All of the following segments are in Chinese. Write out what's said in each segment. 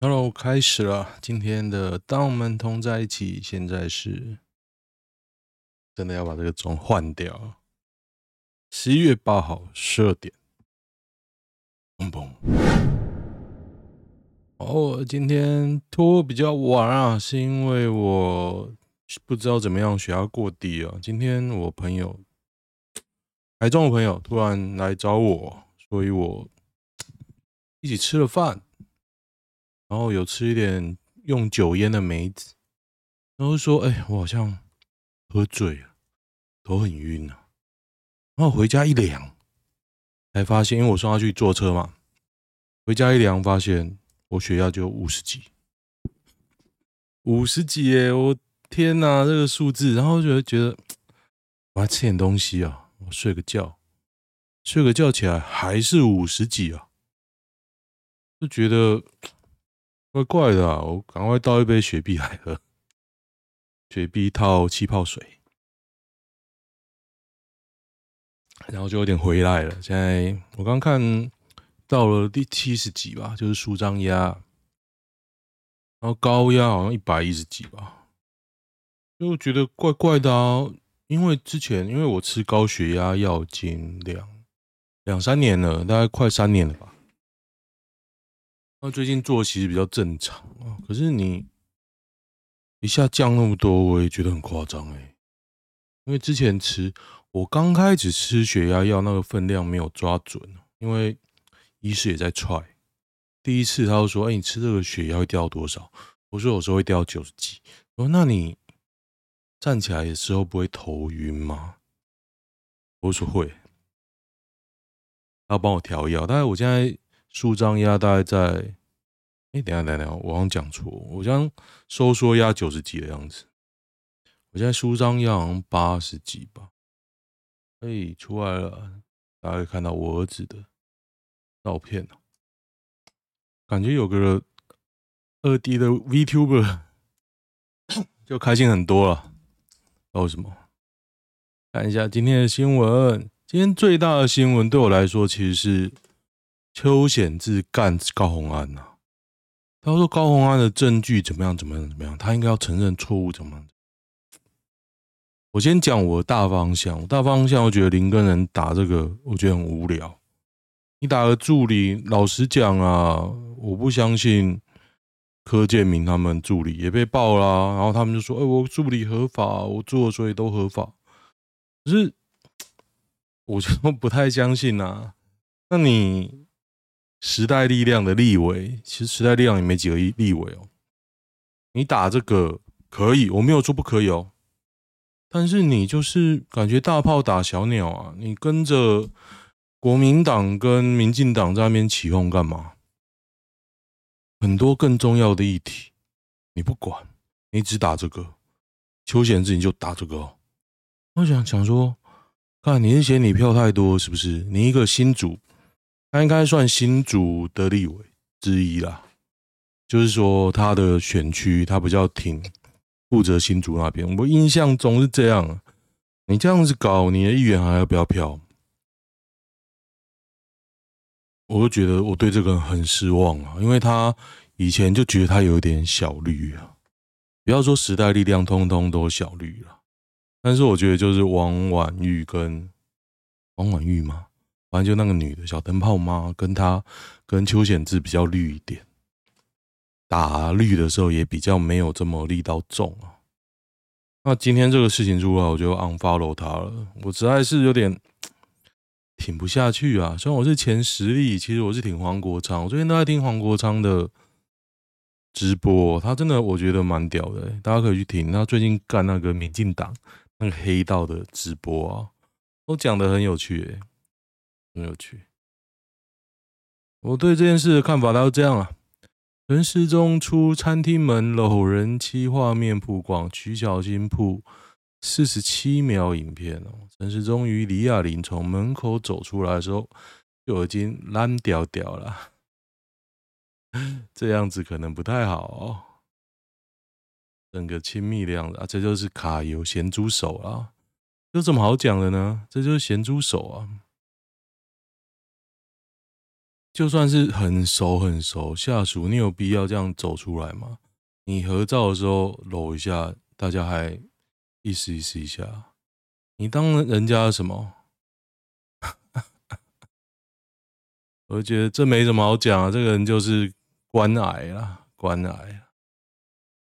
Hello，开始了今天的《当我们同在一起》。现在是真的要把这个钟换掉。十一月八号十二点，嘣嘣。哦，今天拖比较晚啊，是因为我不知道怎么样血压过低啊。今天我朋友，台中的朋友突然来找我，所以我一起吃了饭。然后有吃一点用酒腌的梅子，然后说：“哎，我好像喝醉了，头很晕啊。”然后回家一量，才发现，因为我送他去坐车嘛，回家一量发现我血压就五十几，五十几耶！我天哪，这个数字！然后就觉得我要吃点东西啊，我睡个觉，睡个觉起来还是五十几啊，就觉得。怪怪的！我赶快倒一杯雪碧来喝，雪碧套气泡水，然后就有点回来了。现在我刚看到了第七十集吧，就是舒张压，然后高压好像一百一十几吧，就觉得怪怪的啊。因为之前因为我吃高血压药经两两三年了，大概快三年了吧。那最近作息比较正常啊，可是你一下降那么多，我也觉得很夸张哎。因为之前吃，我刚开始吃血压药那个分量没有抓准，因为医师也在踹。第一次他就说：“哎，你吃这个血压会掉多少？”我说：“有时候会掉九十几。”我说：“那你站起来的时候不会头晕吗？”我说：“会。”他帮我调药，但是我现在。舒张压大概在，哎，等下等下，我好像讲错，我将收缩压九十几的样子，我现在舒张压好像八十几吧，哎，出来了，大家可以看到我儿子的照片，感觉有个二 D 的 VTuber 就开心很多了，为什么？看一下今天的新闻，今天最大的新闻对我来说其实是。邱显志干高虹安呐，他说高虹安的证据怎么样？怎么样？怎么样？他应该要承认错误，怎么样？我先讲我的大方向。我大方向，我觉得林根仁打这个，我觉得很无聊。你打个助理，老实讲啊，我不相信柯建铭他们助理也被爆啦。然后他们就说：“哎，我助理合法，我做的所以都合法。”可是我就不太相信呐。那你？时代力量的立委，其实时代力量也没几个立委哦。你打这个可以，我没有说不可以哦。但是你就是感觉大炮打小鸟啊！你跟着国民党跟民进党在那边起哄干嘛？很多更重要的议题你不管，你只打这个。邱显智你就打这个。我想想说，看你是嫌你票太多是不是？你一个新主。他应该算新竹的立委之一啦，就是说他的选区他比较挺负责新竹那边，我印象中是这样。你这样子搞，你的议员还要不要票？我就觉得我对这个人很失望啊，因为他以前就觉得他有点小绿啊，不要说时代力量通通都小绿了，但是我觉得就是王婉玉跟王婉玉吗？反正就那个女的小灯泡妈，跟她跟邱显智比较绿一点，打绿的时候也比较没有这么力道重啊。那今天这个事情出来，我就 unfollow 他了。我实在是有点挺不下去啊。虽然我是前十力，其实我是挺黄国昌。我最近都在听黄国昌的直播，他真的我觉得蛮屌的，大家可以去听。他最近干那个民进党那个黑道的直播啊，都讲得很有趣诶。很有趣，我对这件事的看法大概是这样啊。陈时中出餐厅门，搂人妻画面曝光，徐小新铺四十七秒影片哦。陈时中与李亚玲从门口走出来的时候，就已经烂掉掉了，这样子可能不太好哦。整个亲密的样子啊，这就是卡油咸猪手啊，有什么好讲的呢？这就是咸猪手啊。就算是很熟很熟下属，你有必要这样走出来吗？你合照的时候搂一下，大家还意思意思一下，你当人家什么？我觉得这没什么好讲啊，这个人就是关癌啊，关癌啊。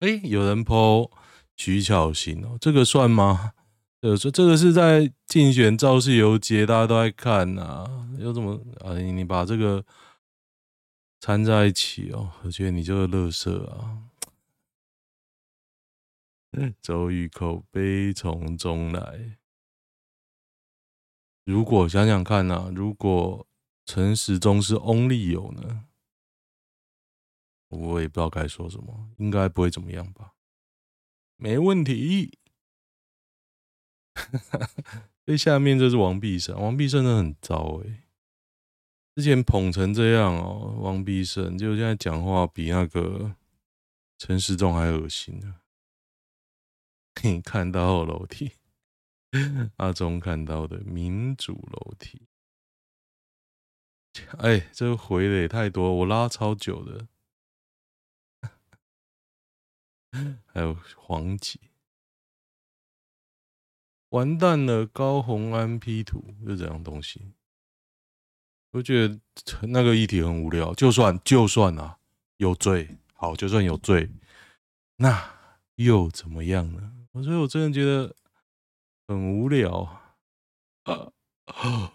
哎，有人 po 徐巧芯哦，这个算吗？呃，说这个是在竞选造势游街，大家都在看呐、啊，有怎么啊？你把这个掺在一起哦，我觉得你就是乐色啊！周玉蔻悲从中来，如果想想看呐、啊，如果陈时中是 only 有呢，我也不知道该说什么，应该不会怎么样吧？没问题。最下面这是王必胜，王必胜真的很糟哎！之前捧成这样哦，王必胜就现在讲话比那个陈时中还恶心呢。你看到楼梯，阿中看到的民主楼梯，哎，这回的也太多，我拉超久的，还有黄姐。完蛋了，高虹安 P 图是这样东西？我觉得那个议题很无聊。就算就算啊，有罪，好，就算有罪，那又怎么样呢？所以我真的觉得很无聊！啊，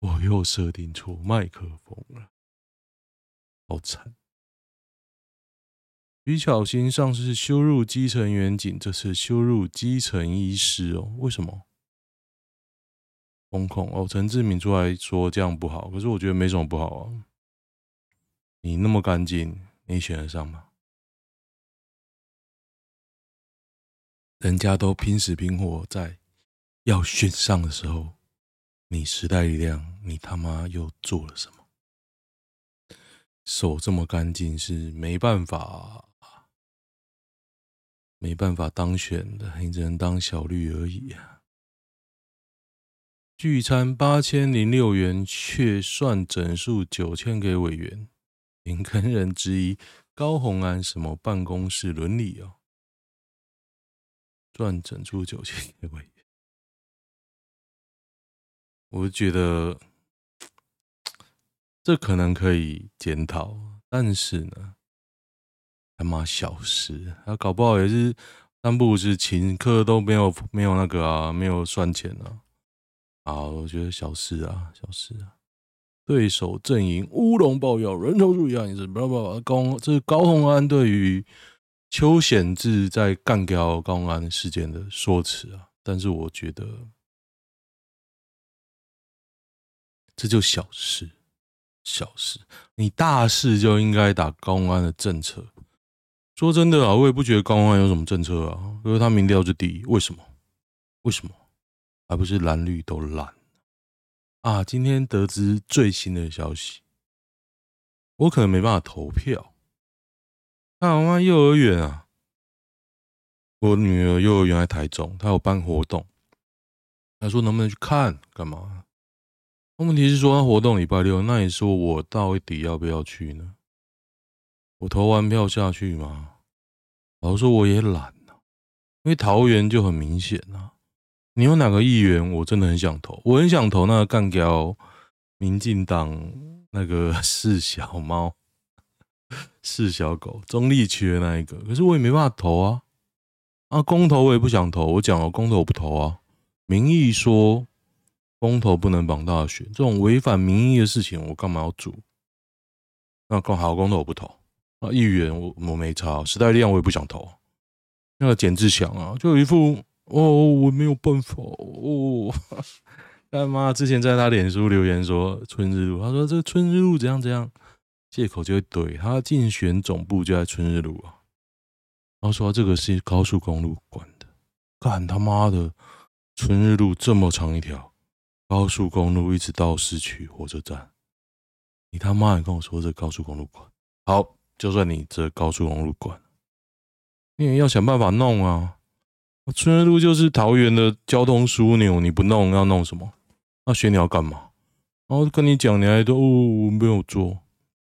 我又设定错麦克风了，好惨。徐巧芯上次羞辱基层远景，这次羞辱基层医师哦？为什么？封控哦？陈志铭出来说这样不好，可是我觉得没什么不好啊。你那么干净，你选得上吗？人家都拼死拼活在要选上的时候，你时代力量，你他妈又做了什么？手这么干净是没办法。没办法当选的，你只能当小绿而已啊！聚餐八千零六元，却算整数九千给委员，林根人质疑高虹安什么办公室伦理哦？赚整数九千给委员，我觉得这可能可以检讨，但是呢？他妈小事，他搞不好也是三不五时请客都没有没有那个啊，没有算钱啊。啊，我觉得小事啊，小事啊。对手阵营乌龙爆药，人头注意啊，你是不不不高，这是高洪安对于邱显志在干掉高洪安事件的说辞啊。但是我觉得这就小事，小事，你大事就应该打高虹安的政策。说真的啊，我也不觉得高虹安有什么政策啊，因为他民调是第一，为什么？为什么？还不是蓝绿都烂啊！今天得知最新的消息，我可能没办法投票。啊，我妈幼儿园啊，我女儿幼儿园在台中，她有办活动，她说能不能去看？干嘛？问题是说她活动礼拜六，那你说我到底要不要去呢？我投完票下去吗？老说我也懒啊，因为桃园就很明显啊。你有哪个议员，我真的很想投，我很想投那个干掉民进党那个 四小猫、四小狗中立区的那一个，可是我也没办法投啊。啊，公投我也不想投，我讲了公投我不投啊。民意说公投不能绑大选，这种违反民意的事情，我干嘛要做？那公好公投我不投。啊，议员我我没差，时代力量我也不想投。那个简志祥啊，就一副哦，我没有办法哦。干妈之前在他脸书留言说春日路，他说这个春日路怎样怎样，借口就会怼他竞选总部就在春日路啊。然后说这个是高速公路管的，干他妈的春日路这么长一条高速公路，一直到市区火车站，你他妈也跟我说这高速公路管好。就算你这高速公路管，你也要想办法弄啊！春日路就是桃园的交通枢纽，你不弄要弄什么？那学你要干嘛？然后跟你讲，你还都哦，没有做。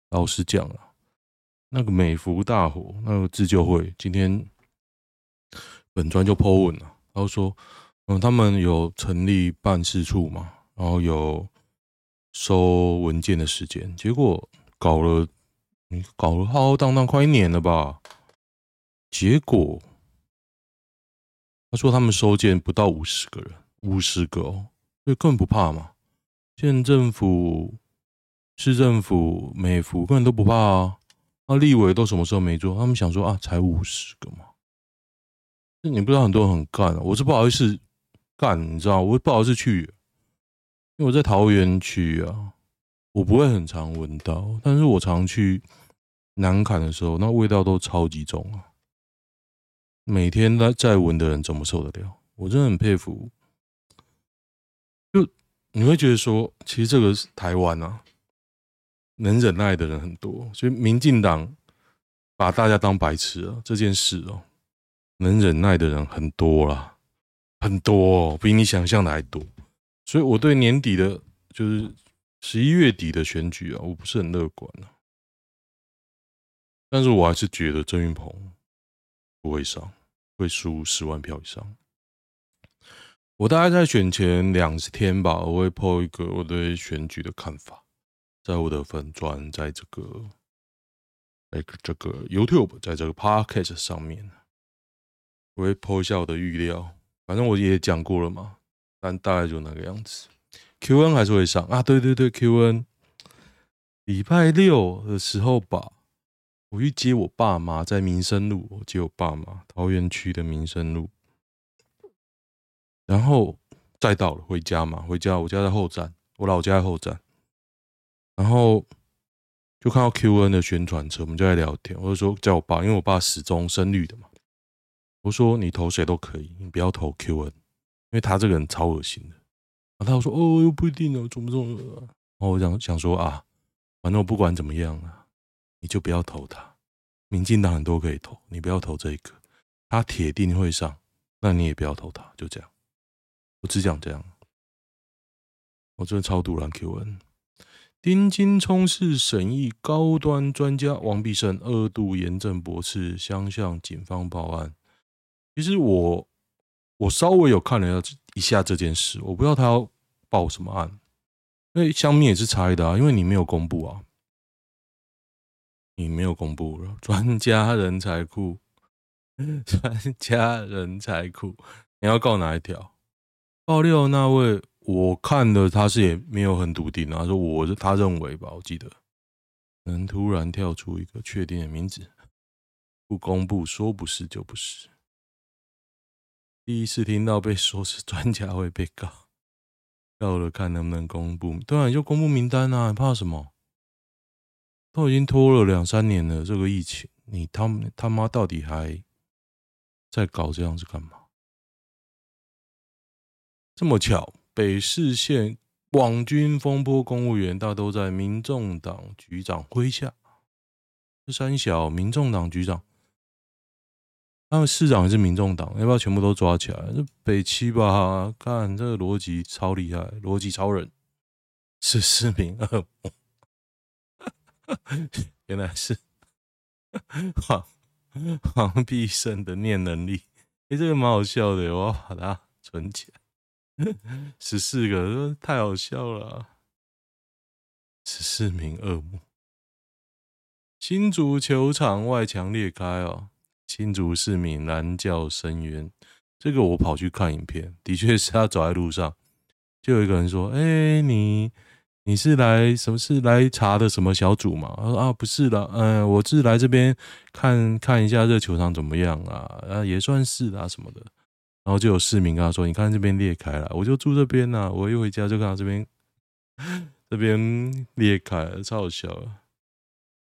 老实讲啊，那个美福大火那个自救会，今天本专就 po 文了，然后说，嗯，他们有成立办事处嘛，然后有收文件的时间，结果搞了，你搞了浩浩荡荡快一年了吧？结果他说他们收件不到五十个人，五十个哦，所以根本不怕嘛。县政府、市政府、美福根本都不怕啊。那立委都什么时候没做？他们想说啊，才五十个嘛。那你不知道很多人很干，我是不好意思干，你知道，我不好意思去，因为我在桃园区啊，我不会很常闻到，但是我常去难砍的时候，那味道都超级重啊。每天在在闻的人怎么受得了？我真的很佩服。就你会觉得说，其实这个是台湾啊，能忍耐的人很多。所以民进党把大家当白痴啊，这件事哦，能忍耐的人很多啦，很多，哦比你想象的还多。所以我对年底的，就是十一月底的选举啊，我不是很乐观啊。但是我还是觉得郑云鹏。不会上，会输十万票以上。我大概在选前两天吧，我会 po 一个我对选举的看法，在我的粉钻，在这个，在这个 YouTube，在这个 Podcast 上面，我会 po 一下我的预料。反正我也讲过了嘛，但大概就那个样子。QN 还是会上啊？对对对，QN 礼拜六的时候吧。我去接我爸妈，在民生路。我接我爸妈，桃园区的民生路。然后再到了回家嘛，回家，我家在后站，我老家在后站。然后就看到 QN 的宣传车，我们就在聊天。我就说叫我爸，因为我爸始终深绿的嘛。我说你投谁都可以，你不要投 QN，因为他这个人超恶心的。然后他说哦，又不一定呢，怎么怎么。然后我想想说啊，反正我不管怎么样啊。你就不要投他，民进党很多可以投，你不要投这一个，他铁定会上，那你也不要投他，就这样，我只讲这样。我真的超赌烂 QN，丁金聪是审议高端专家，王必胜二度严正驳斥，相向警方报案。其实我我稍微有看了一下这件事，我不知道他要报什么案，因为乡民也是猜的啊，因为你没有公布啊。你没有公布了，专家人才库，专家人才库，你要告哪一条？爆料那位，我看的他是也没有很笃定啊，说我是他认为吧，我记得能突然跳出一个确定的名字，不公布，说不是就不是。第一次听到被说是专家会被告，告了看能不能公布，当然就公布名单啊，怕什么？都已经拖了两三年了，这个疫情，你他他妈到底还在搞这样子干嘛？这么巧，北市县网军风波公务员大都在民众党局长麾下。这三小民众党局长，他们市长也是民众党，要不要全部都抓起来？这北七吧，看这个逻辑超厉害，逻辑超人，是市民恶魔。原来是 黄黄必胜的念能力，哎、欸，这个蛮好笑的，我要把它存起来。十四个，太好笑了、十四名恶魔，新竹球场外墙裂开哦，新竹市民蓝叫申冤。这个我跑去看影片，的确是他走在路上，就有一个人说：“哎、你。”你是来什么？是来查的什么小组吗？他说啊，不是的，嗯，我是来这边看看一下这球场怎么样啊，啊，也算是啦什么的。然后就有市民跟他说：“你看这边裂开了，我就住这边呐，我一回家就看到这边 这边裂开了，超好笑啊！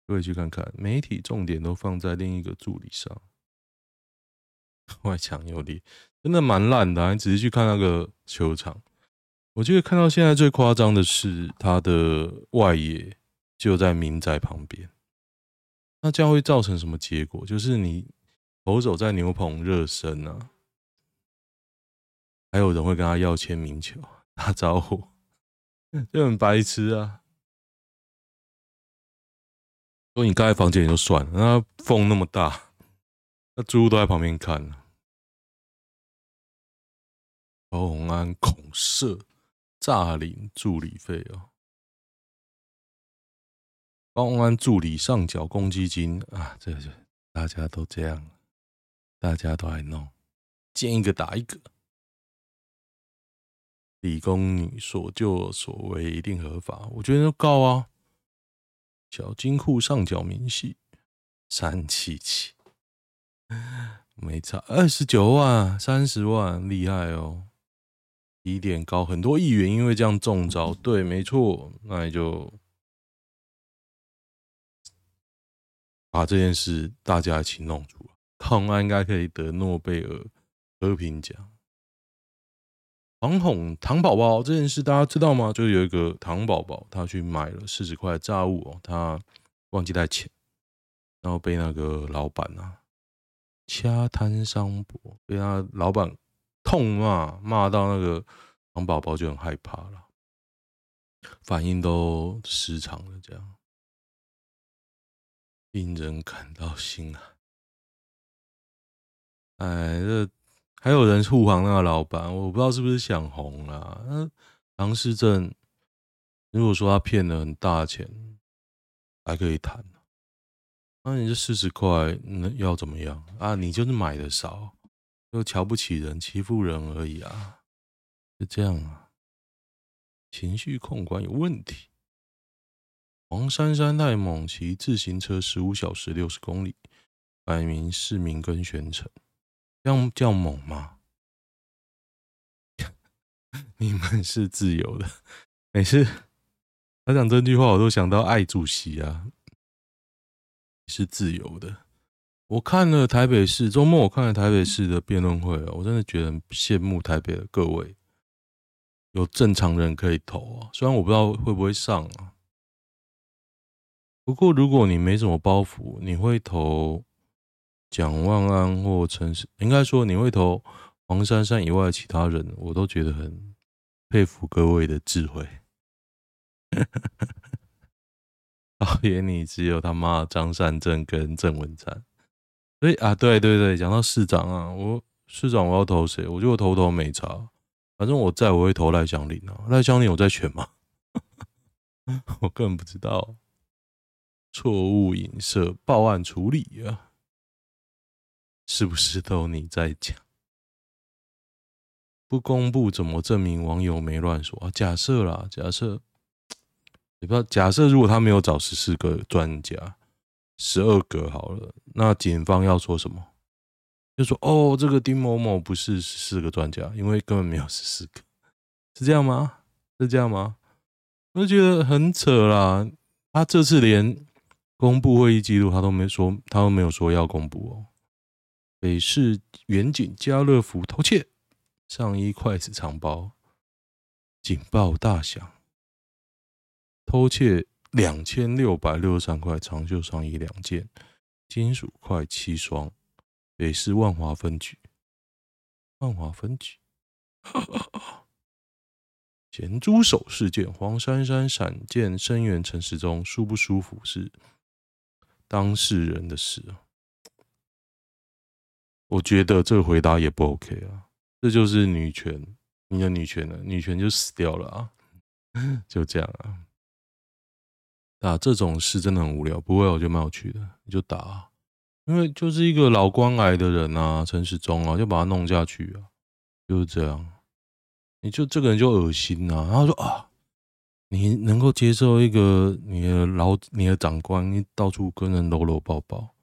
各位去看看，媒体重点都放在另一个助理上，外墙有裂，真的蛮烂的啊。你仔细去看那个球场。我记得看到现在最夸张的是，它的外野就在民宅旁边。那这样会造成什么结果？就是你投手在牛棚热身啊，还有人会跟他要签名球、打招呼。就很白痴啊。说你盖在房间里就算了，那风那么大，那猪都在旁边看。高红安恐吓诈领助理费哦，公安助理上缴公积金啊，这这大家都这样，大家都爱弄，见一个打一个。理工女所作所为一定合法，我觉得要告啊。小金库上缴明细三七七，没差二十九万三十万，厉害哦。疑点高，很多议员因为这样中招。对，没错，那也就把这件事大家一起弄出来。唐安应该可以得诺贝尔和平奖。唐红糖宝宝这件事大家知道吗？就有一个糖宝宝，他去买了四十块炸物哦，他忘记带钱，然后被那个老板啊掐摊商博，被他老板。痛骂，骂到那个糖宝宝就很害怕了，反应都失常了，这样令人感到心寒。哎，这还有人护航那个老板，我不知道是不是想红了。那唐氏症，如果说他骗了很大钱，还可以谈。那你这四十块，那要怎么样啊？你就是买的少。又瞧不起人，欺负人而已啊，就这样啊，情绪控管有问题。黄珊珊太猛，骑自行车十五小时六十公里，百名市民跟全程，这样叫猛吗？你们是自由的，每次他讲这句话，我都想到爱主席啊，是自由的。我看了台北市周末，我看了台北市的辩论会，我真的觉得很羡慕台北的各位，有正常人可以投啊。虽然我不知道会不会上啊，不过如果你没什么包袱，你会投蒋万安或陈，应该说你会投黄珊珊以外的其他人，我都觉得很佩服各位的智慧。导演，你只有他妈张善政跟郑文灿。哎啊，对对对，讲到市长啊，我市长我要投谁？我觉得我投投没差，反正我在我会投赖香林啊。赖香伶有在选吗？我根本不知道。错误影射报案处理啊，是不是都你在讲？不公布怎么证明网友没乱说啊？假设啦，假设，你不知道，假设如果他没有找十四个专家。十二个好了，那警方要说什么？就说哦，这个丁某某不是十四个专家，因为根本没有十四个，是这样吗？是这样吗？我就觉得很扯啦。他这次连公布会议记录，他都没说，他都没有说要公布哦。北市远景家乐福偷窃上衣、筷子、藏包，警报大响，偷窃。两千六百六十三块长袖上衣两件，金属块七双，北市万华分局。万华分局，咸猪手事件，黄珊珊闪见声援陈时中，舒不舒服是当事人的事啊。我觉得这个回答也不 OK 啊，这就是女权，你的女权了，女权就死掉了啊，就这样啊。打这种事真的很无聊，不会，我觉得蛮有趣的。你就打啊，因为就是一个老关癌的人啊，陈世忠啊，就把他弄下去啊，就是这样。你就这个人就恶心啊，然后说啊，你能够接受一个你的老你的长官，你到处跟人搂搂抱抱。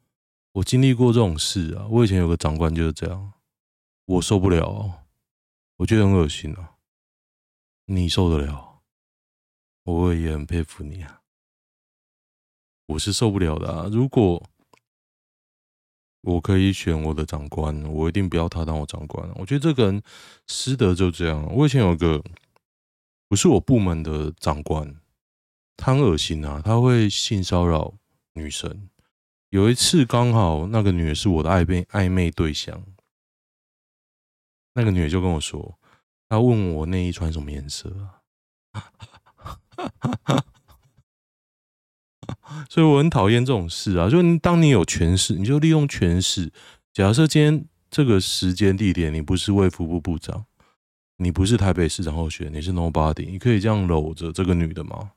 我经历过这种事啊，我以前有个长官就是这样，我受不了，我觉得很恶心啊。你受得了，我也很佩服你啊。我是受不了的啊！如果我可以选我的长官，我一定不要他当我长官。我觉得这个人师德就这样。我以前有个不是我部门的长官，他很恶心啊！他会性骚扰女生。有一次刚好那个女的是我的暧昧暧昧对象，那个女的就跟我说，她问我内衣穿什么颜色啊？所以我很讨厌这种事啊！就当你有权势，你就利用权势。假设今天这个时间地点，你不是卫福部部长，你不是台北市长候选，你是 nobody，你可以这样搂着这个女的吗？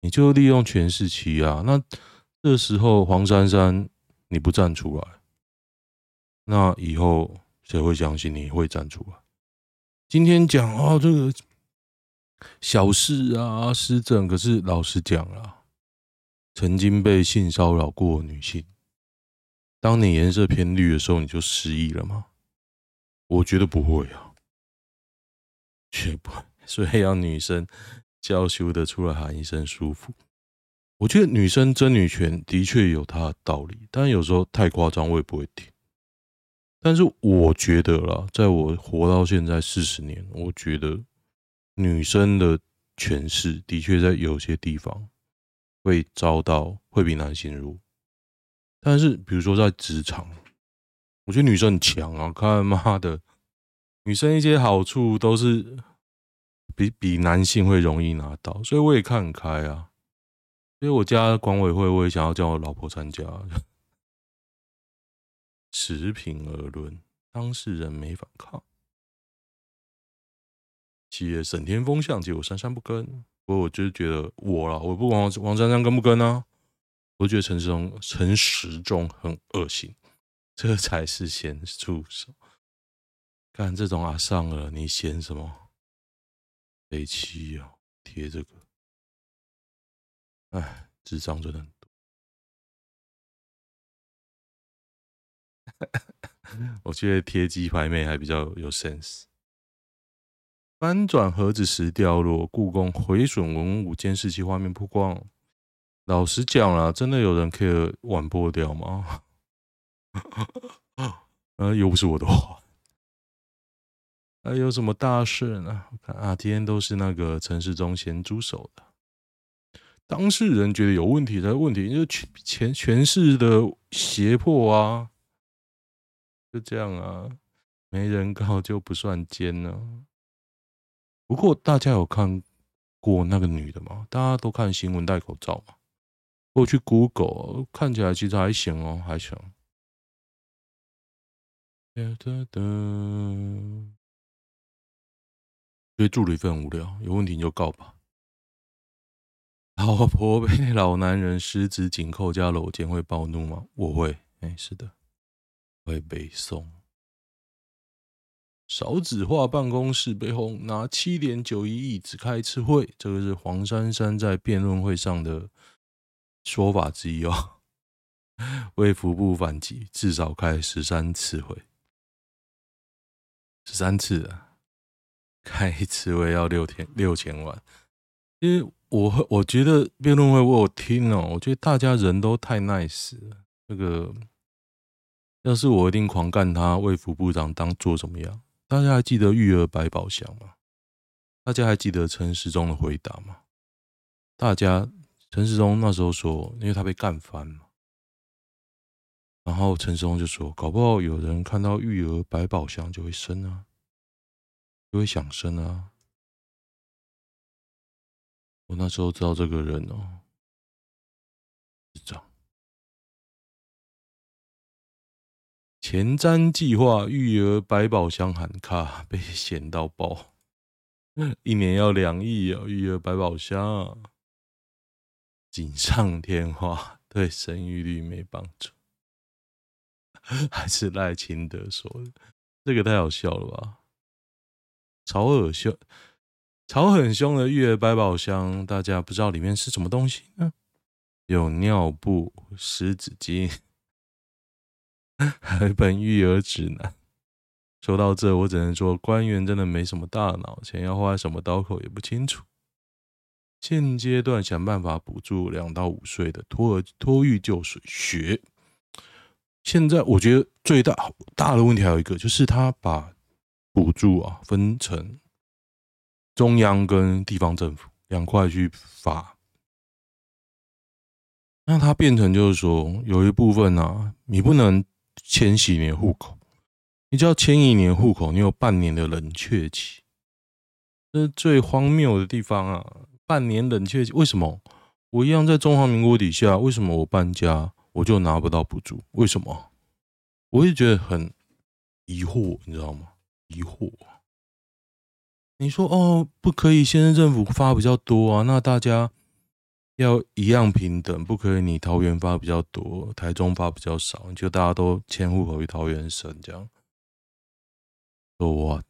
你就利用权势欺压。那这时候黄珊珊你不站出来，那以后谁会相信你会站出来？今天讲哦，这个小事啊，施政。可是老实讲啊，曾经被性骚扰过女性，当你颜色偏绿的时候，你就失忆了吗？我觉得不会啊，绝不会。所以要女生娇羞的出来喊一声舒服。我觉得女生争女权的确有她的道理，但有时候太夸张，我也不会听。但是我觉得啦，在我活到现在四十年，我觉得女生的权势的确在有些地方会遭到会比男性弱。但是比如说在职场，我觉得女生很强啊！看妈的，女生一些好处都是比比男性会容易拿到，所以我也看很开啊。所以我家管委会，我也想要叫我老婆参加。持平而论，当事人没反抗，企业沈天风向，结果珊珊不跟。不过我就是觉得我啦，我不管王王珊珊跟不跟啊，我觉得陈时中陈时中很恶心，这才是先出手。干这种啊上了，你嫌什么？北七啊，贴这个，哎，智障真的很多。我觉得贴鸡排妹还比较有 sense。翻转盒子时掉落，故宫毁损文物监视器画面曝光。老实讲啦，真的有人 care 碗破掉吗？呃，又不是我的话。还有什么大事呢？我看啊，今天都是那个陈时中先出手的。当事人觉得有问题才问题，就是权权势的胁迫啊。就这样啊，没人告就不算奸呢。不过大家有看过那个女的吗？大家都看新闻戴口罩嘛。我去 Google 看起来其实还行哦，还行。哒哒哒。所以助理费很无聊，有问题你就告吧。老婆被老男人十指紧扣加搂肩会暴怒吗？我会，哎，是的。会背诵，少子化办公室被轰，拿七点九一亿只开一次会，这个是黄珊珊在辩论会上的说法之一哦。为福部反击，至少开十三次会，十三次啊，开一次会要六天六千万。因为我我觉得辩论会我有听哦，我觉得大家人都太 nice 了，这个。要是我一定狂干他，为副部长当做怎么样？大家还记得育儿百宝箱吗？大家还记得陈时中的回答吗？大家陈时中那时候说，因为他被干翻嘛，然后陈时中就说，搞不好有人看到育儿百宝箱就会生啊，就会想生啊。我那时候知道这个人哦，是这样。前瞻计划育儿百宝箱喊卡被嫌到爆，一年要两亿啊！育儿百宝箱锦上添花，对生育率没帮助，还是赖清德说的，这个太好笑了吧？吵很凶，吵很凶的育儿百宝箱，大家不知道里面是什么东西呢？有尿布、湿纸巾。还 本育儿指南。说到这，我只能说，官员真的没什么大脑，钱要花在什么刀口也不清楚。现阶段想办法补助两到五岁的托儿托育就学学。现在我觉得最大大的问题还有一个，就是他把补助啊分成中央跟地方政府两块去发，那它变成就是说，有一部分啊，你不能。迁徙你的户口，你只要迁移你的户口，你有半年的冷却期。这是最荒谬的地方啊！半年冷却期，为什么我一样在中华民国底下？为什么我搬家我就拿不到补助？为什么？我也觉得很疑惑，你知道吗？疑惑。你说哦，不可以，县政府发比较多啊，那大家要一样平等，不可以你桃园发比较多，台中发比较少，就大家都迁户口去桃园省这样。So what？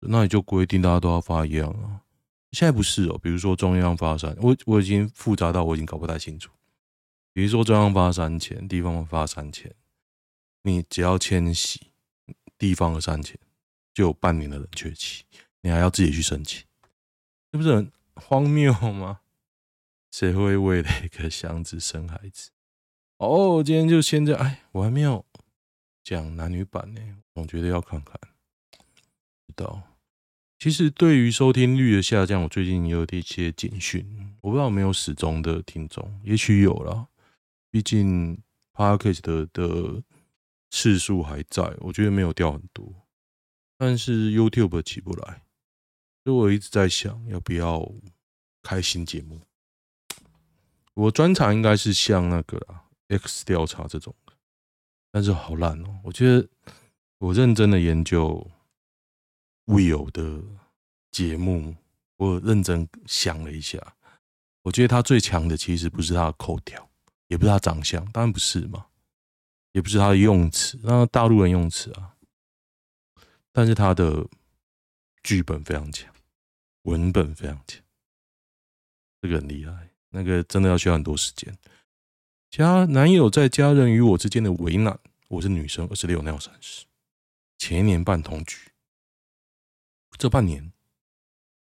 那你就规定大家都要发一样啊？现在不是哦，比如说中央发三，我我已经复杂到我已经搞不太清楚。比如说中央发三千，地方发三千，你只要迁徙，地方的三千。就有半年的冷却期，你还要自己去申请，这不是很荒谬吗？谁会为了一个箱子生孩子？哦，今天就先这样。哎，我还没有讲男女版呢，我觉得要看看。知道，其实对于收听率的下降，我最近也有一些警讯，我不知道有没有始终的听众，也许有了。毕竟 Podcast 的的次数还在，我觉得没有掉很多。但是 YouTube 起不来，所以我一直在想要不要开新节目。我专长应该是像那个 X 调查这种的，但是好烂哦！我觉得我认真的研究 Will 的节目，我认真想了一下，我觉得他最强的其实不是他的口条，也不是他长相，当然不是嘛，也不是他的用词，那大陆人用词啊。但是他的剧本非常强，文本非常强，这个很厉害。那个真的要需要很多时间。家男友在家人与我之间的为难。我是女生，二十六，男友三十。前一年半同居，这半年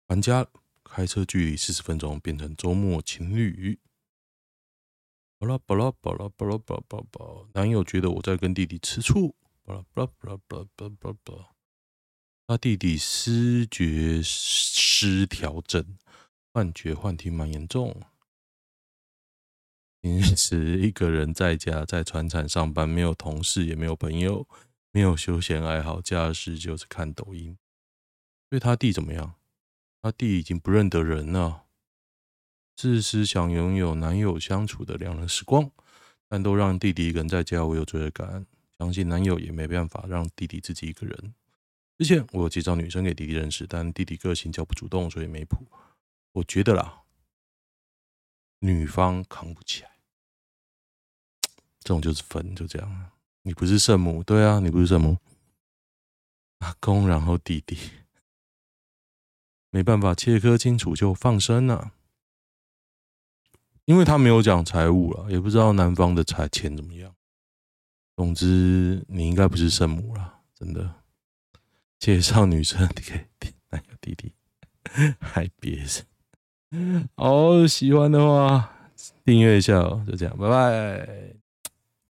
搬家，开车距离四十分钟变成周末情侣。巴拉巴拉巴拉巴拉巴拉巴拉，男友觉得我在跟弟弟吃醋。巴拉巴拉巴拉巴拉巴拉巴拉巴。他弟弟失觉失调症，幻觉、幻听蛮严重。平时一个人在家，在船厂上班，没有同事，也没有朋友，没有休闲爱好，假日就是看抖音。所以他弟怎么样？他弟已经不认得人了。自私想拥有男友相处的两人时光，但都让弟弟一个人在家，我有罪恶感。相信男友也没办法让弟弟自己一个人。之前我有介绍女生给弟弟认识，但弟弟个性较不主动，所以没谱。我觉得啦，女方扛不起来，这种就是分，就这样。你不是圣母，对啊，你不是圣母。阿公，然后弟弟没办法切割清楚就放生了，因为他没有讲财务了，也不知道男方的财钱怎么样。总之，你应该不是圣母了，真的。介绍女生给男 友弟弟，还别人。好，喜欢的话订阅一下哦，就这样，拜拜。